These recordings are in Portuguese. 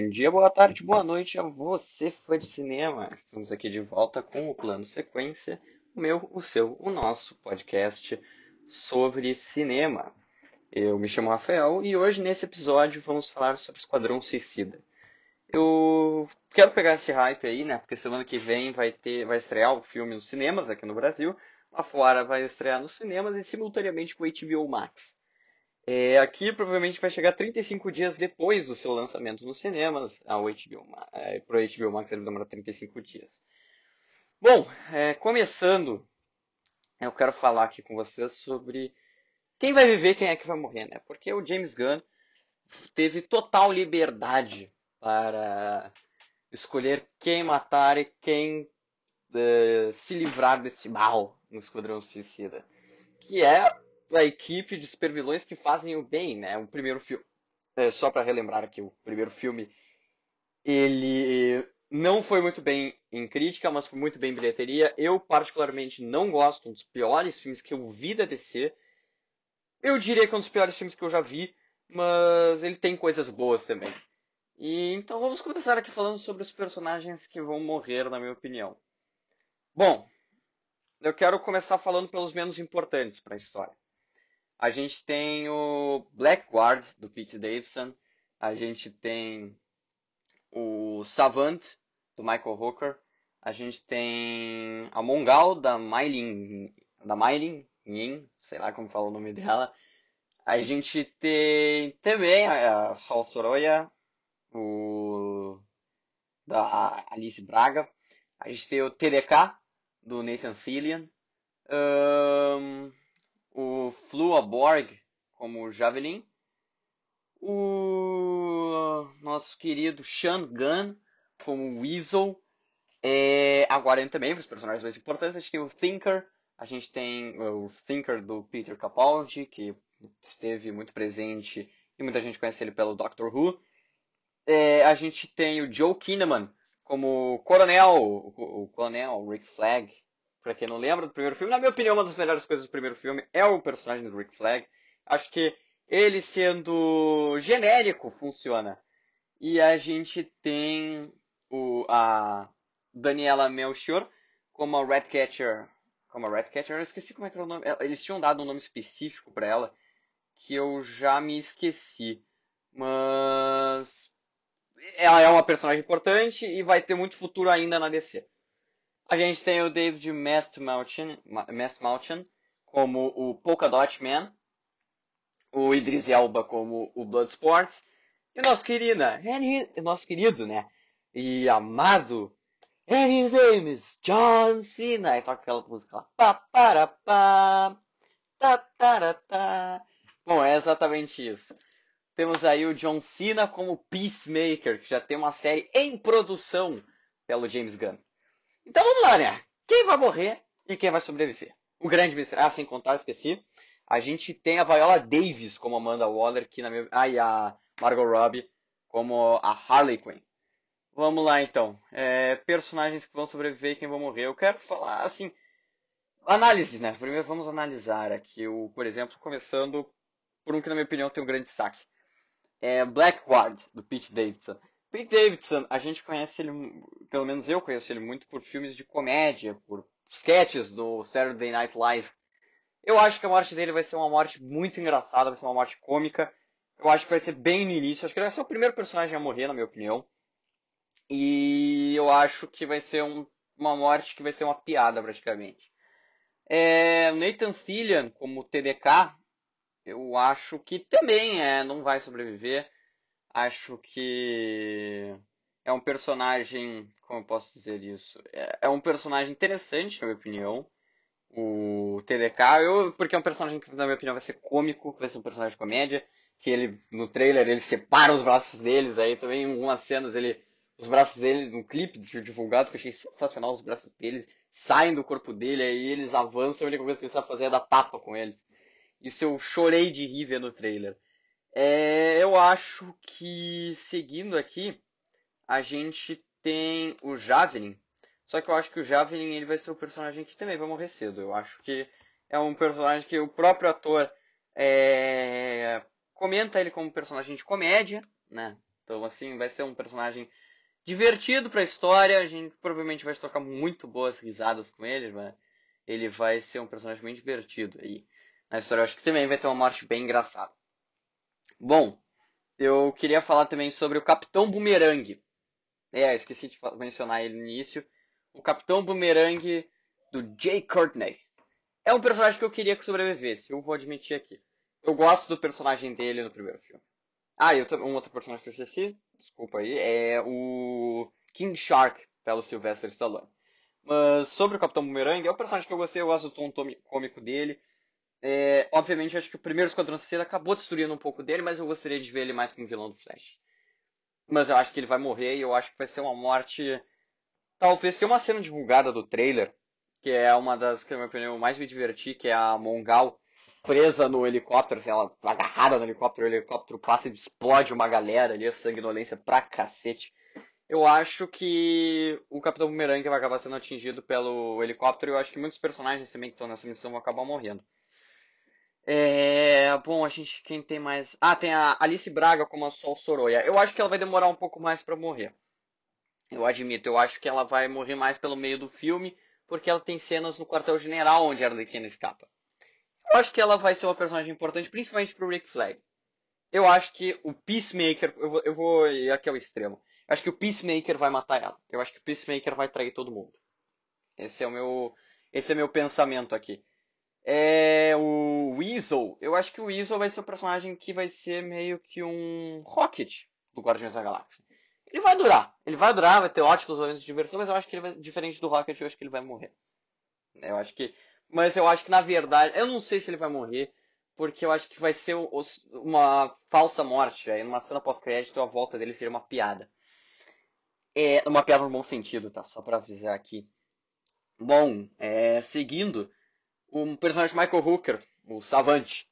Bom dia, boa tarde, boa noite a você, fã de cinema. Estamos aqui de volta com o Plano Sequência, o meu, o seu, o nosso podcast sobre cinema. Eu me chamo Rafael e hoje nesse episódio vamos falar sobre Esquadrão Suicida. Eu quero pegar esse hype aí, né? Porque semana que vem vai ter, vai estrear o filme nos cinemas aqui no Brasil. Lá fora vai estrear nos cinemas e simultaneamente com o HBO Max. É, aqui provavelmente vai chegar 35 dias depois do seu lançamento nos cinemas. Ao HBO, é, pro HBO Max ele demora 35 dias. Bom, é, começando, eu quero falar aqui com vocês sobre quem vai viver quem é que vai morrer, né? Porque o James Gunn teve total liberdade para escolher quem matar e quem uh, se livrar desse mal no Esquadrão Suicida. Que é a equipe de supervilões que fazem o bem, né? O primeiro filme. É, só para relembrar aqui, o primeiro filme ele não foi muito bem em crítica, mas foi muito bem em bilheteria. Eu, particularmente, não gosto, um dos piores filmes que eu vi da DC. Eu diria que é um dos piores filmes que eu já vi, mas ele tem coisas boas também. E então vamos começar aqui falando sobre os personagens que vão morrer, na minha opinião. Bom, eu quero começar falando pelos menos importantes para a história. A gente tem o Blackguard, do Pete Davidson. A gente tem o Savant, do Michael Hooker. A gente tem a Mongal, da Mylin, da Yin, sei lá como fala o nome dela. A gente tem também a Sol Soroya, o da Alice Braga. A gente tem o TDK, do Nathan Fillion. Um, o Fluaborg como Javelin, o nosso querido Sean Gunn como Weasel, é, agora também os personagens mais importantes, a gente tem o Thinker, a gente tem o Thinker do Peter Capaldi, que esteve muito presente e muita gente conhece ele pelo Doctor Who. É, a gente tem o Joe Kinnaman como Coronel, o, o Coronel Rick Flag, Pra quem não lembra do primeiro filme, na minha opinião, uma das melhores coisas do primeiro filme é o personagem do Rick Flag. Acho que ele sendo genérico funciona. E a gente tem o, a Daniela Melchior como a Ratcatcher. Como a Ratcatcher, eu esqueci como é que era o nome. Eles tinham dado um nome específico para ela que eu já me esqueci. Mas ela é uma personagem importante e vai ter muito futuro ainda na DC. A gente tem o David Mastmalchin como o Polka Dot Man, o Idris Elba como o Bloodsport, e nosso querido, nosso querido, né, e amado, and his name is John Cena, e toca aquela música lá, pa, para, pa, ta, ta, ta. Bom, é exatamente isso. Temos aí o John Cena como Peacemaker, que já tem uma série em produção pelo James Gunn. Então vamos lá, né? Quem vai morrer e quem vai sobreviver? O grande mistério. Ah, sem contar, esqueci. A gente tem a Viola Davis como Amanda Waller, que na minha... Ah, e a Margot Robbie como a Harley Quinn. Vamos lá, então. É, personagens que vão sobreviver e quem vão morrer. Eu quero falar, assim... Análise, né? Primeiro vamos analisar aqui, o, por exemplo, começando por um que, na minha opinião, tem um grande destaque. É Blackguard, do Pete Davidson. Pete Davidson, a gente conhece ele, pelo menos eu conheço ele muito por filmes de comédia, por sketches do Saturday Night Live. Eu acho que a morte dele vai ser uma morte muito engraçada, vai ser uma morte cômica. Eu acho que vai ser bem no início, acho que ele vai ser o primeiro personagem a morrer, na minha opinião. E eu acho que vai ser um, uma morte que vai ser uma piada, praticamente. É, Nathan Fillion, como TDK, eu acho que também é, não vai sobreviver. Acho que é um personagem, como eu posso dizer isso? É, é um personagem interessante, na minha opinião. O TDK, eu, porque é um personagem que, na minha opinião, vai ser cômico, vai ser um personagem de comédia. Que ele, no trailer, ele separa os braços deles, aí também em algumas cenas ele. Os braços dele, num clipe divulgado, que eu achei sensacional, os braços deles saem do corpo dele, aí eles avançam, a única coisa que ele sabe fazer é dar tapa com eles. Isso eu chorei de rir vendo o trailer. É, eu acho que, seguindo aqui, a gente tem o Javelin. Só que eu acho que o Javelin ele vai ser o personagem que também vai morrer cedo. Eu acho que é um personagem que o próprio ator é, comenta ele como personagem de comédia, né? Então, assim, vai ser um personagem divertido pra história. A gente provavelmente vai trocar muito boas risadas com ele, mas ele vai ser um personagem bem divertido aí na história. Eu acho que também vai ter uma morte bem engraçada. Bom, eu queria falar também sobre o Capitão Boomerang. É, esqueci de mencionar ele no início. O Capitão Boomerang do Jay Courtney. É um personagem que eu queria que sobrevivesse, eu vou admitir aqui. Eu gosto do personagem dele no primeiro filme. Ah, e um outro personagem que eu esqueci, desculpa aí, é o King Shark, pelo Sylvester Stallone. Mas sobre o Capitão Boomerang, é um personagem que eu gostei, eu gosto do tom cômico dele. É, obviamente, acho que o primeiro Esquadrão Suicida acabou destruindo um pouco dele, mas eu gostaria de ver ele mais como vilão do Flash. Mas eu acho que ele vai morrer e eu acho que vai ser uma morte. Talvez tenha uma cena divulgada do trailer, que é uma das que, na minha opinião, mais me diverti, que é a Mongal presa no helicóptero, assim, ela agarrada no helicóptero, o helicóptero passa e explode uma galera ali, a sanguinolência pra cacete. Eu acho que o Capitão Boomerang vai acabar sendo atingido pelo helicóptero e eu acho que muitos personagens também que estão nessa missão vão acabar morrendo. É, bom, a gente quem tem mais? Ah, tem a Alice Braga como a Sol Soroya. Eu acho que ela vai demorar um pouco mais para morrer. Eu admito, eu acho que ela vai morrer mais pelo meio do filme, porque ela tem cenas no quartel-general onde a Arlequina escapa. Eu acho que ela vai ser uma personagem importante, principalmente pro Rick Flag. Eu acho que o Peacemaker, eu vou, eu vou ir aqui ao extremo. Eu acho que o Peacemaker vai matar ela. Eu acho que o Peacemaker vai trair todo mundo. Esse é o meu, esse é meu pensamento aqui. É o Weasel. Eu acho que o Weasel vai ser o personagem que vai ser meio que um Rocket do Guardiões da Galáxia. Ele vai durar. Ele vai durar, vai ter ótimos momentos de diversão, mas eu acho que ele vai, diferente do Rocket, eu acho que ele vai morrer. Eu acho que, mas eu acho que na verdade, eu não sei se ele vai morrer, porque eu acho que vai ser uma falsa morte. Aí numa cena pós-crédito a volta dele seria uma piada. É uma piada no bom sentido, tá? Só para avisar aqui. Bom, é, seguindo, o personagem Michael Hooker, o Savante,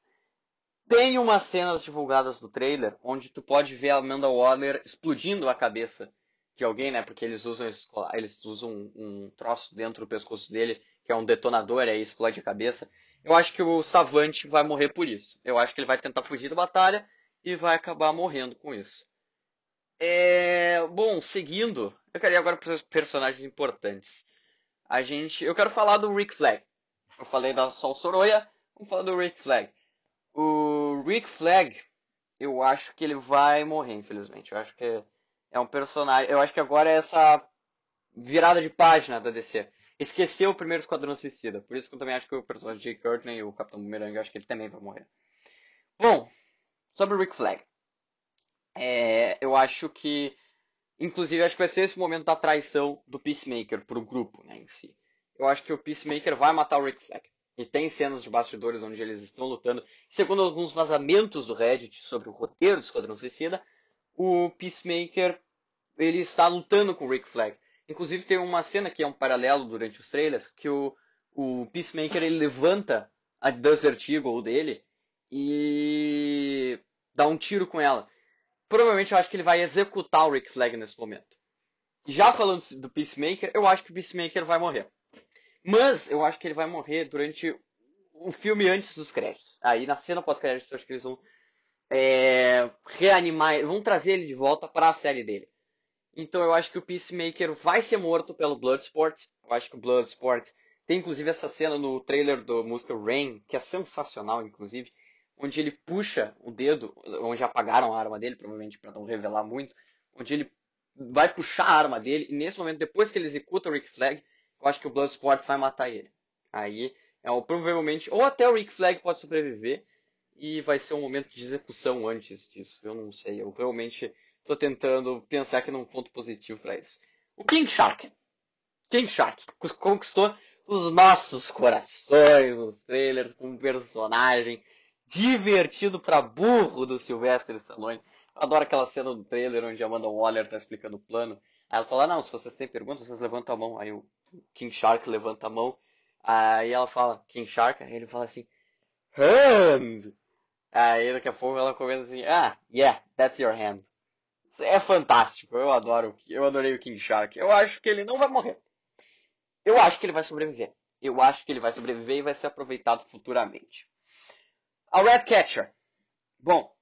tem umas cenas divulgadas do trailer onde tu pode ver a Amanda Waller explodindo a cabeça de alguém, né? Porque eles usam, eles usam um, troço dentro do pescoço dele, que é um detonador, aí explode a cabeça. Eu acho que o Savante vai morrer por isso. Eu acho que ele vai tentar fugir da batalha e vai acabar morrendo com isso. É... Bom, seguindo, eu queria agora para os personagens importantes. A gente, eu quero falar do Rick Flag. Eu falei da Sol Soroya, vamos falar do Rick Flag. O Rick Flag, eu acho que ele vai morrer, infelizmente. Eu acho que é um personagem. Eu acho que agora é essa virada de página da DC. Esqueceu o primeiro Esquadrão Suicida. Por isso que eu também acho que o personagem de Courtney, o Capitão Boomerang, eu acho que ele também vai morrer. Bom, sobre o Rick Flag. É, eu acho que. Inclusive, acho que vai ser esse momento da traição do Peacemaker pro grupo, né, em si eu acho que o Peacemaker vai matar o Rick Flag. E tem cenas de bastidores onde eles estão lutando. Segundo alguns vazamentos do Reddit sobre o roteiro do Esquadrão Suicida, o Peacemaker ele está lutando com o Rick Flag. Inclusive tem uma cena que é um paralelo durante os trailers, que o, o Peacemaker ele levanta a Desert Eagle dele e dá um tiro com ela. Provavelmente eu acho que ele vai executar o Rick Flag nesse momento. Já falando do Peacemaker, eu acho que o Peacemaker vai morrer. Mas eu acho que ele vai morrer durante o filme antes dos créditos. Aí na cena pós-créditos eu acho que eles vão é, reanimar, vão trazer ele de volta para a série dele. Então eu acho que o Peacemaker vai ser morto pelo Bloodsport. Eu acho que o Bloodsport tem inclusive essa cena no trailer do música Rain, que é sensacional, inclusive, onde ele puxa o dedo, onde apagaram a arma dele, provavelmente para não revelar muito, onde ele vai puxar a arma dele, e nesse momento, depois que ele executa o Rick Flag, eu acho que o Bloodsport vai matar ele. Aí, é provavelmente, ou até o Rick Flag pode sobreviver, e vai ser um momento de execução antes disso. Eu não sei, eu realmente estou tentando pensar aqui num ponto positivo para isso. O King Shark. King Shark conquistou os nossos corações, os trailers com um personagem divertido para burro do Sylvester Stallone. Eu adoro aquela cena do trailer onde a Amanda Waller tá explicando o plano. Aí ela fala, não, se vocês têm perguntas, vocês levantam a mão. Aí o King Shark levanta a mão. Aí ela fala, King Shark, aí ele fala assim, Hand! Aí daqui a pouco ela começa assim, ah, yeah, that's your hand. É fantástico, eu adoro, eu adorei o King Shark. Eu acho que ele não vai morrer. Eu acho que ele vai sobreviver. Eu acho que ele vai sobreviver e vai ser aproveitado futuramente. A Red Catcher. Bom,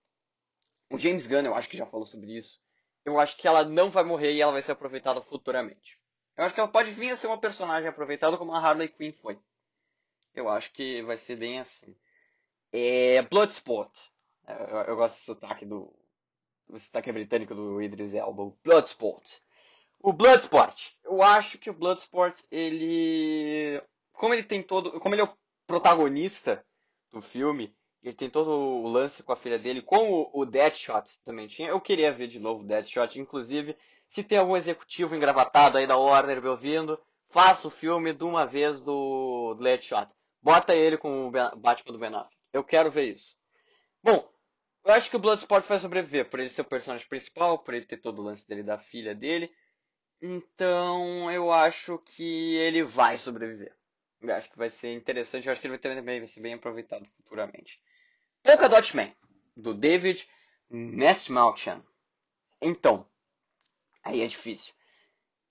o James Gunn, eu acho que já falou sobre isso. eu acho que ela não vai morrer e ela vai ser aproveitada futuramente. Eu acho que ela pode vir a ser uma personagem aproveitada como a Harley Quinn foi. Eu acho que vai ser bem assim. É Bloodsport. Eu, eu gosto do sotaque do, do sotaque britânico do Idris Elba. Bloodsport. O Bloodsport. Eu acho que o Bloodsport, ele... Como ele tem todo... Como ele é o protagonista do filme, ele tem todo o lance com a filha dele, como o Deadshot também tinha. Eu queria ver de novo o Deadshot, inclusive, se tem algum executivo engravatado aí da Warner me ouvindo, faça o filme de uma vez do Deadshot. Bota ele com o Batman do Ben Affleck. Eu quero ver isso. Bom, eu acho que o Bloodsport vai sobreviver, por ele ser o personagem principal, por ele ter todo o lance dele da filha dele. Então, eu acho que ele vai sobreviver. Eu acho que vai ser interessante, eu acho que ele vai também vai ser bem aproveitado futuramente. Polka Dot Man, do David Nesmalchan. Então, aí é difícil.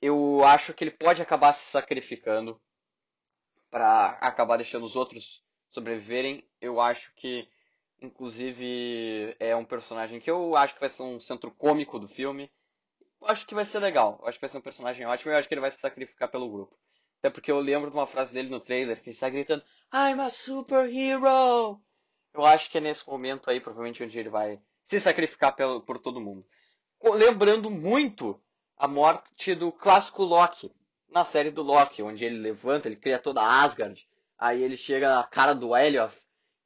Eu acho que ele pode acabar se sacrificando para acabar deixando os outros sobreviverem. Eu acho que, inclusive, é um personagem que eu acho que vai ser um centro cômico do filme. Eu acho que vai ser legal. Eu acho que vai ser um personagem ótimo e eu acho que ele vai se sacrificar pelo grupo. Até porque eu lembro de uma frase dele no trailer que ele está gritando I'm a superhero! Eu acho que é nesse momento aí, provavelmente, onde ele vai se sacrificar pelo, por todo mundo. Lembrando muito a morte do clássico Loki, na série do Loki, onde ele levanta, ele cria toda a Asgard, aí ele chega na cara do Elioth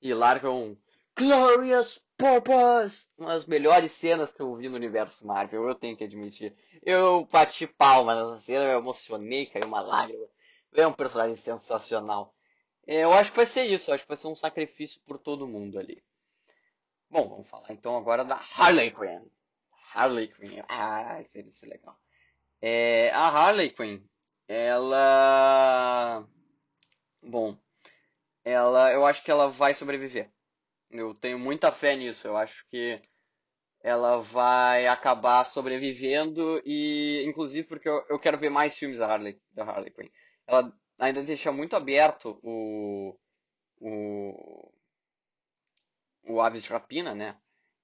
e larga um Glorious Purpose! Uma das melhores cenas que eu vi no universo Marvel, eu tenho que admitir. Eu bati palma nessa cena, eu emocionei, caiu uma lágrima. É um personagem sensacional. É, eu acho que vai ser isso, acho que vai ser um sacrifício por todo mundo ali. Bom, vamos falar então agora da Harley Quinn. Harley Quinn, ah, isso vai ser legal. É, a Harley Quinn, ela. Bom, ela, eu acho que ela vai sobreviver. Eu tenho muita fé nisso. Eu acho que ela vai acabar sobrevivendo e, inclusive, porque eu, eu quero ver mais filmes da Harley, da Harley Quinn. Ela ainda deixa muito aberto o o o Aves de Rapina, né?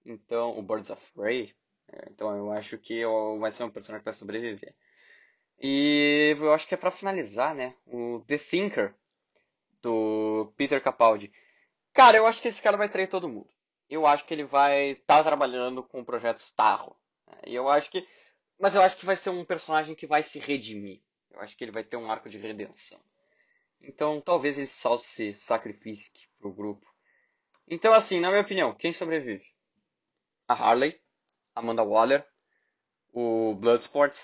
Então, o Birds of Prey. É, então, eu acho que vai ser um personagem que vai sobreviver. E eu acho que é para finalizar, né? O The Thinker, do Peter Capaldi. Cara, eu acho que esse cara vai trair todo mundo. Eu acho que ele vai estar tá trabalhando com o projeto Starro. Né? E eu acho que. Mas eu acho que vai ser um personagem que vai se redimir. Eu acho que ele vai ter um arco de redenção. Então talvez ele se sacrifique pro grupo. Então, assim, na minha opinião, quem sobrevive? A Harley, Amanda Waller, o Bloodsport,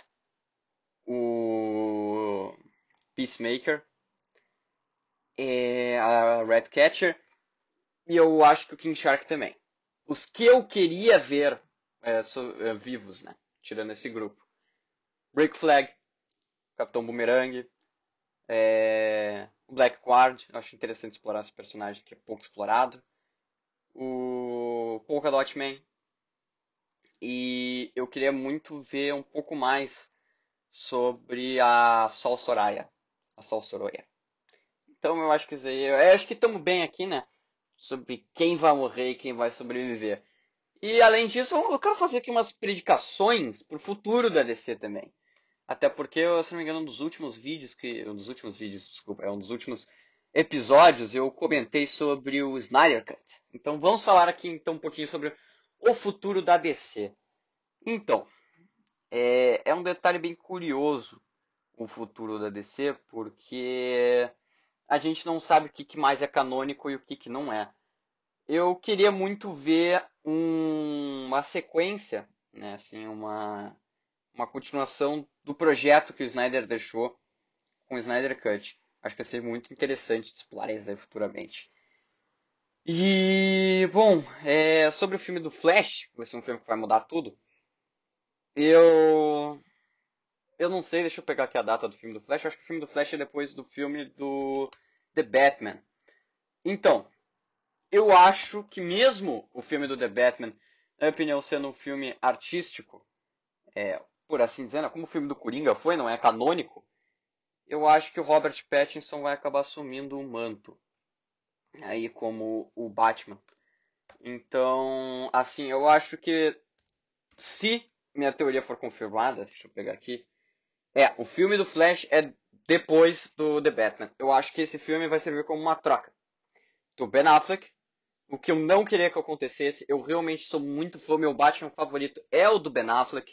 o Peacemaker, a Redcatcher e eu acho que o King Shark também. Os que eu queria ver é, so, é, vivos, né? Tirando esse grupo. Break Flag, Capitão Boomerang, é, Black Guard, acho interessante explorar esse personagem que é pouco explorado. O Polka Dot Man. E eu queria muito ver um pouco mais sobre a Sol Soraya. A Sol Soraya. Então eu acho que. Eu acho que estamos bem aqui, né? Sobre quem vai morrer e quem vai sobreviver. E além disso, eu quero fazer aqui umas predicações pro futuro da DC também. Até porque, se não me engano, um dos últimos vídeos que. Um dos últimos vídeos, desculpa, é um dos últimos episódios eu comentei sobre o Snyder Cut. Então vamos falar aqui então um pouquinho sobre o futuro da DC. Então, é, é um detalhe bem curioso o futuro da DC, porque a gente não sabe o que, que mais é canônico e o que, que não é. Eu queria muito ver um, uma sequência, né, assim, uma, uma continuação do projeto que o Snyder deixou com o Snyder Cut. Acho que vai ser muito interessante de explorar isso futuramente. E, bom, é, sobre o filme do Flash, que vai ser um filme que vai mudar tudo, eu eu não sei, deixa eu pegar aqui a data do filme do Flash. Eu acho que o filme do Flash é depois do filme do The Batman. Então, eu acho que mesmo o filme do The Batman, na minha opinião, sendo um filme artístico, é, por assim dizer, né, como o filme do Coringa foi, não é canônico, eu acho que o Robert Pattinson vai acabar assumindo o manto aí como o Batman. Então, assim, eu acho que se minha teoria for confirmada, deixa eu pegar aqui. É, o filme do Flash é depois do The Batman. Eu acho que esse filme vai servir como uma troca do Ben Affleck. O que eu não queria que acontecesse, eu realmente sou muito fã, meu Batman favorito é o do Ben Affleck.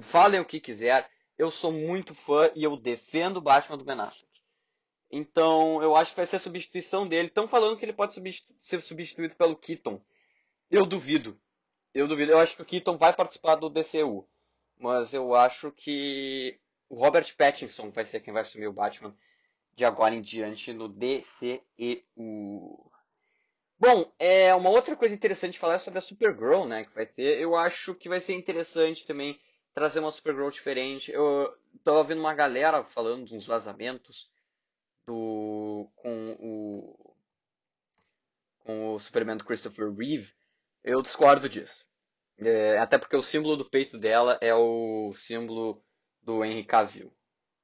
Falem o que quiser, eu sou muito fã e eu defendo o Batman do Ben Affleck. Então, eu acho que vai ser a substituição dele. Estão falando que ele pode substitu ser substituído pelo Keaton. Eu duvido. Eu duvido. Eu acho que o Keaton vai participar do DCU. Mas eu acho que o Robert Pattinson vai ser quem vai assumir o Batman de agora em diante no DCEU. Bom, é uma outra coisa interessante falar é sobre a Supergirl, né, que vai ter. Eu acho que vai ser interessante também trazer uma Supergirl diferente. Eu tava vendo uma galera falando de uns vazamentos do com o com o Superman do Christopher Reeve. Eu discordo disso. É, até porque o símbolo do peito dela é o símbolo do Henry Cavill.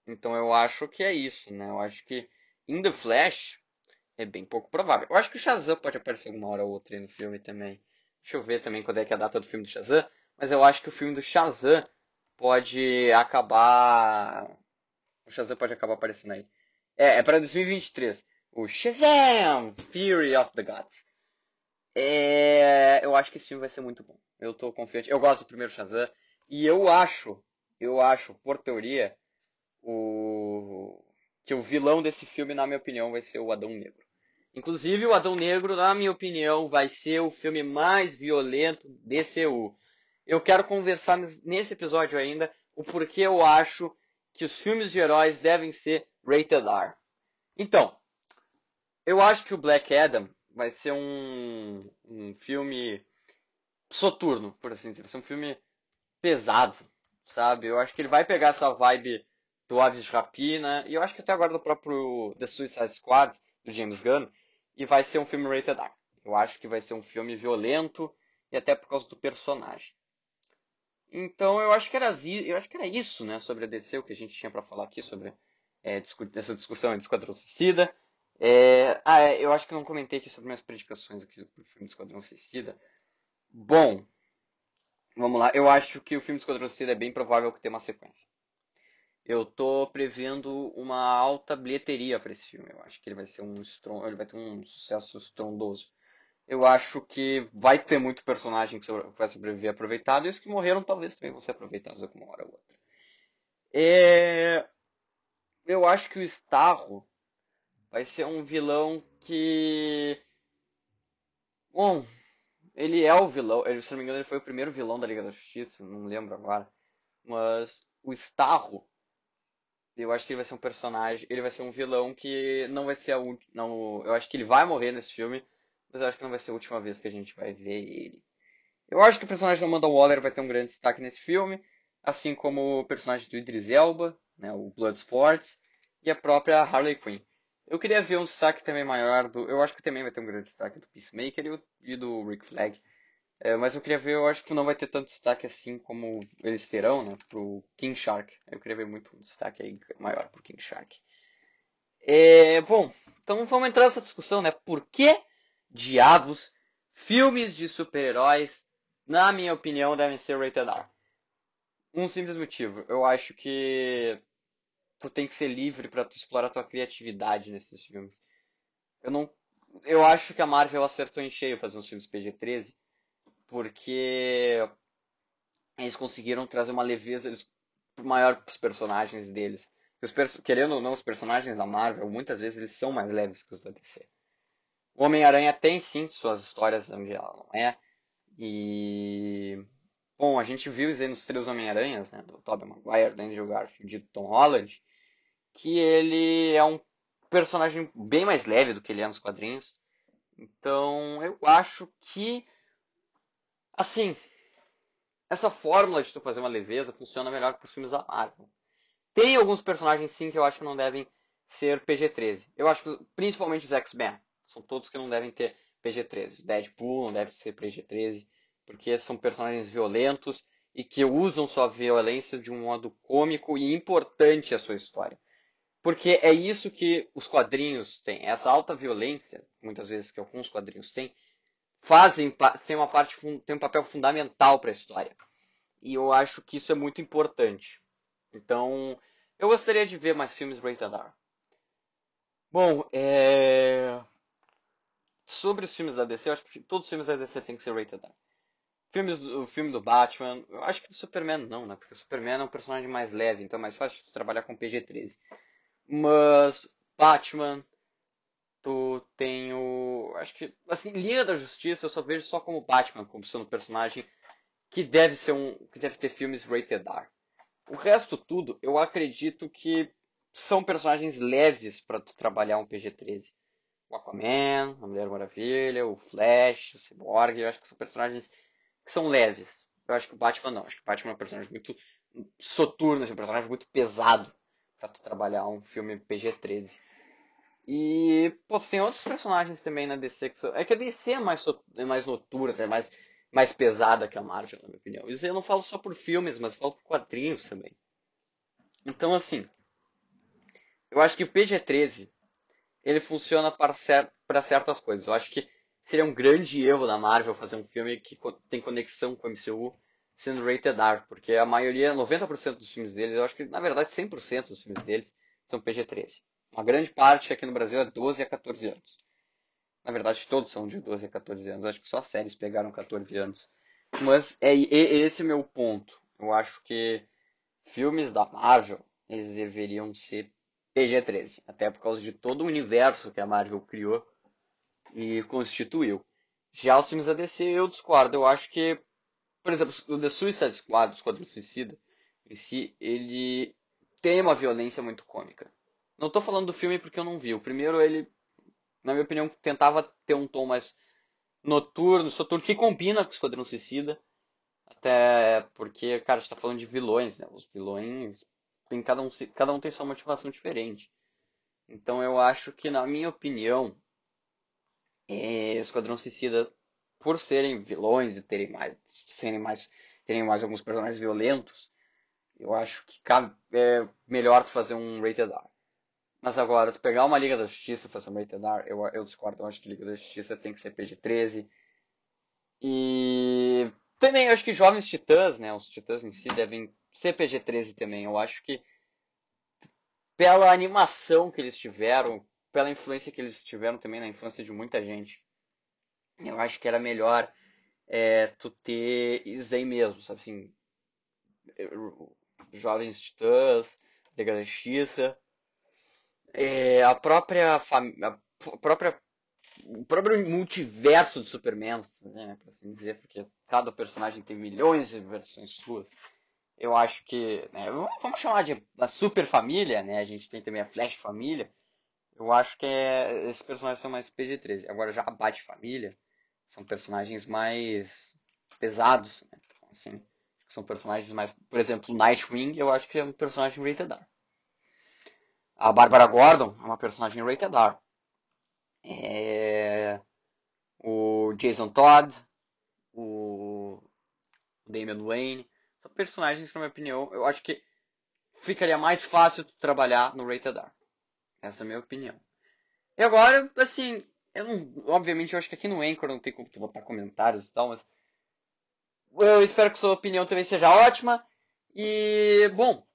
Então eu acho que é isso, né? Eu acho que In The Flash é bem pouco provável. Eu acho que o Shazam pode aparecer alguma hora ou outra no filme também. Deixa eu ver também quando é que é a data do filme do Shazam. Mas eu acho que o filme do Shazam pode acabar. O Shazam pode acabar aparecendo aí. É, é para 2023. O Shazam! Fury of the Gods. É, eu acho que esse filme vai ser muito bom. Eu tô confiante. Eu gosto do primeiro Shazam. E eu acho eu acho, por teoria, o que o vilão desse filme, na minha opinião, vai ser o Adão Negro. Inclusive, o Adão Negro, na minha opinião, vai ser o filme mais violento DCU. Eu quero conversar nesse episódio ainda o porquê eu acho que os filmes de heróis devem ser rated R. Então, eu acho que o Black Adam vai ser um, um filme soturno, por assim dizer. Vai ser um filme pesado, sabe? Eu acho que ele vai pegar essa vibe do Aves de Rapina, e eu acho que até agora do próprio The Suicide Squad, do James Gunn, e vai ser um filme rated R. Eu acho que vai ser um filme violento, e até por causa do personagem. Então eu acho que era, eu acho que era isso, né, sobre a DC, o que a gente tinha para falar aqui sobre é, essa discussão de Esquadrão Suicida. É, ah, é, eu acho que não comentei aqui sobre minhas predicações aqui do filme de Esquadrão Suicida. Bom, Vamos lá, eu acho que o filme Esquadrão Suicida é bem provável que tenha uma sequência. Eu tô prevendo uma alta bilheteria para esse filme. Eu acho que ele vai ser um ele vai ter um sucesso estrondoso. Eu acho que vai ter muito personagem que vai sobreviver aproveitado e os que morreram talvez também vão ser aproveitados alguma hora ou outra. É... Eu acho que o Starro vai ser um vilão que. Bom, ele é o vilão, ele, se não me engano, ele foi o primeiro vilão da Liga da Justiça, não lembro agora. Mas o Starro, eu acho que ele vai ser um personagem, ele vai ser um vilão que não vai ser a última. Eu acho que ele vai morrer nesse filme, mas eu acho que não vai ser a última vez que a gente vai ver ele. Eu acho que o personagem da Amanda Waller vai ter um grande destaque nesse filme, assim como o personagem do Idris Elba, né, o Bloodsport, e a própria Harley Quinn. Eu queria ver um destaque também maior do. Eu acho que também vai ter um grande destaque do Peacemaker e, do Rick Flag. É, mas eu queria ver, eu acho que não vai ter tanto destaque assim como eles terão, né? Pro King Shark. Eu queria ver muito um destaque aí maior pro King Shark. É, bom, então vamos entrar nessa discussão, né? Por que diabos filmes de super-heróis, na minha opinião, devem ser rated R? Um simples motivo. Eu acho que tu tem que ser livre para tu explorar tua criatividade nesses filmes. Eu não eu acho que a Marvel acertou em cheio fazer uns filmes PG-13, porque eles conseguiram trazer uma leveza maior para os personagens deles. Os querendo ou não, os personagens da Marvel, muitas vezes eles são mais leves que os da DC. O Homem-Aranha tem sim suas histórias onde ela não é. E. Bom, a gente viu isso aí nos três Homem-Aranhas, né? Do Tobey Maguire, do Andrew Garfield e do Tom Holland que ele é um personagem bem mais leve do que ele é nos quadrinhos. Então, eu acho que assim, essa fórmula de tu fazer uma leveza funciona melhor para os filmes da Marvel. Tem alguns personagens sim que eu acho que não devem ser PG-13. Eu acho que principalmente os X-Men são todos que não devem ter PG-13. Deadpool não deve ser PG-13 porque são personagens violentos e que usam sua violência de um modo cômico e importante à sua história. Porque é isso que os quadrinhos têm. Essa alta violência, muitas vezes que alguns quadrinhos têm, fazem tem uma parte tem um papel fundamental para a história. E eu acho que isso é muito importante. Então, eu gostaria de ver mais filmes rated R. Bom, é... sobre os filmes da DC, eu acho que todos os filmes da DC têm que ser rated R. Filmes, o filme do Batman, eu acho que do Superman não, né? Porque o Superman é um personagem mais leve, então é mais fácil de trabalhar com PG-13. Mas Batman, tu tem o. Acho que. Assim, Liga da Justiça eu só vejo só como Batman, como sendo um personagem que deve ser um. que deve ter filmes rated R. O resto tudo, eu acredito que são personagens leves para tu trabalhar um PG-13. O Aquaman, a Mulher Maravilha, o Flash, o Cyborg, eu acho que são personagens que são leves. Eu acho que o Batman não. Acho que o Batman é um personagem muito soturno, assim, um personagem muito pesado para tu trabalhar um filme PG-13. E, pô, tem outros personagens também na DC que são... É que a DC é mais, é mais noturna, é mais, mais pesada que a Marvel, na minha opinião. Isso eu não falo só por filmes, mas falo por quadrinhos também. Então, assim, eu acho que o PG-13, ele funciona para, cer para certas coisas. Eu acho que seria um grande erro da Marvel fazer um filme que tem conexão com o MCU sendo rated R, porque a maioria, 90% dos filmes deles, eu acho que na verdade 100% dos filmes deles são PG-13. Uma grande parte aqui no Brasil é 12 a 14 anos. Na verdade, todos são de 12 a 14 anos. Acho que só séries pegaram 14 anos. Mas é, é esse meu ponto. Eu acho que filmes da Marvel, eles deveriam ser PG-13. Até por causa de todo o universo que a Marvel criou e constituiu. Já os filmes da DC eu discordo. Eu acho que, por exemplo, o The Suicide Squad, o Esquadrão Suicida, em si, ele tem uma violência muito cômica. Não estou falando do filme porque eu não vi. O primeiro, ele, na minha opinião, tentava ter um tom mais noturno, soturno, que combina com o Esquadrão Suicida. Até porque, cara, a gente tá falando de vilões, né? Os vilões, tem, cada, um, cada um tem sua motivação diferente. Então eu acho que, na minha opinião, é, Esquadrão Suicida, por serem vilões e terem mais, serem mais, terem mais alguns personagens violentos, eu acho que é melhor fazer um rated R. Mas agora, tu pegar uma Liga da Justiça e fazer um rated R, eu, eu discordo. Eu acho que Liga da Justiça tem que ser PG-13. E também acho que Jovens Titãs, né? Os Titãs em si devem ser PG-13 também. Eu acho que pela animação que eles tiveram, pela influência que eles tiveram também na infância de muita gente. Eu acho que era melhor é, tu ter aí mesmo, sabe assim, Jovens Titãs, Liga da Justiça, é, a própria a própria o próprio multiverso do Superman, né, por assim dizer, porque cada personagem tem milhões de versões suas. Eu acho que, né, vamos chamar de a super família, né? A gente tem também a Flash família. Eu acho que é, esses personagens são mais PG-13. Agora já a Bat-Família são personagens mais pesados, né? Então, assim, são personagens mais... Por exemplo, Nightwing eu acho que é um personagem rated R. A Bárbara Gordon é uma personagem rated R. É... O Jason Todd, o Damian Wayne, são personagens, na minha opinião, eu acho que ficaria mais fácil trabalhar no rated R. Essa é a minha opinião. E agora, assim, eu não. Obviamente, eu acho que aqui no Anchor não tem como botar comentários e tal, mas. Eu espero que sua opinião também seja ótima. E, bom,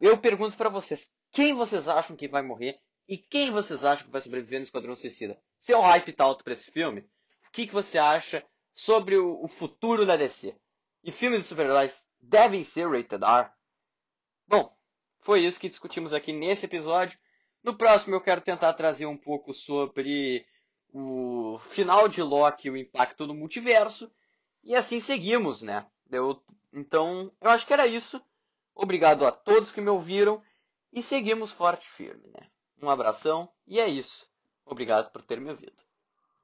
eu pergunto para vocês: quem vocês acham que vai morrer e quem vocês acham que vai sobreviver no Esquadrão Suicida? Seu hype tá alto pra esse filme? O que, que você acha sobre o, o futuro da DC? E filmes de super-heróis devem ser rated R? Bom, foi isso que discutimos aqui nesse episódio. No próximo eu quero tentar trazer um pouco sobre o final de Loki o impacto no multiverso. E assim seguimos, né? Eu, então, eu acho que era isso. Obrigado a todos que me ouviram. E seguimos forte e firme, né? Um abração e é isso. Obrigado por ter me ouvido.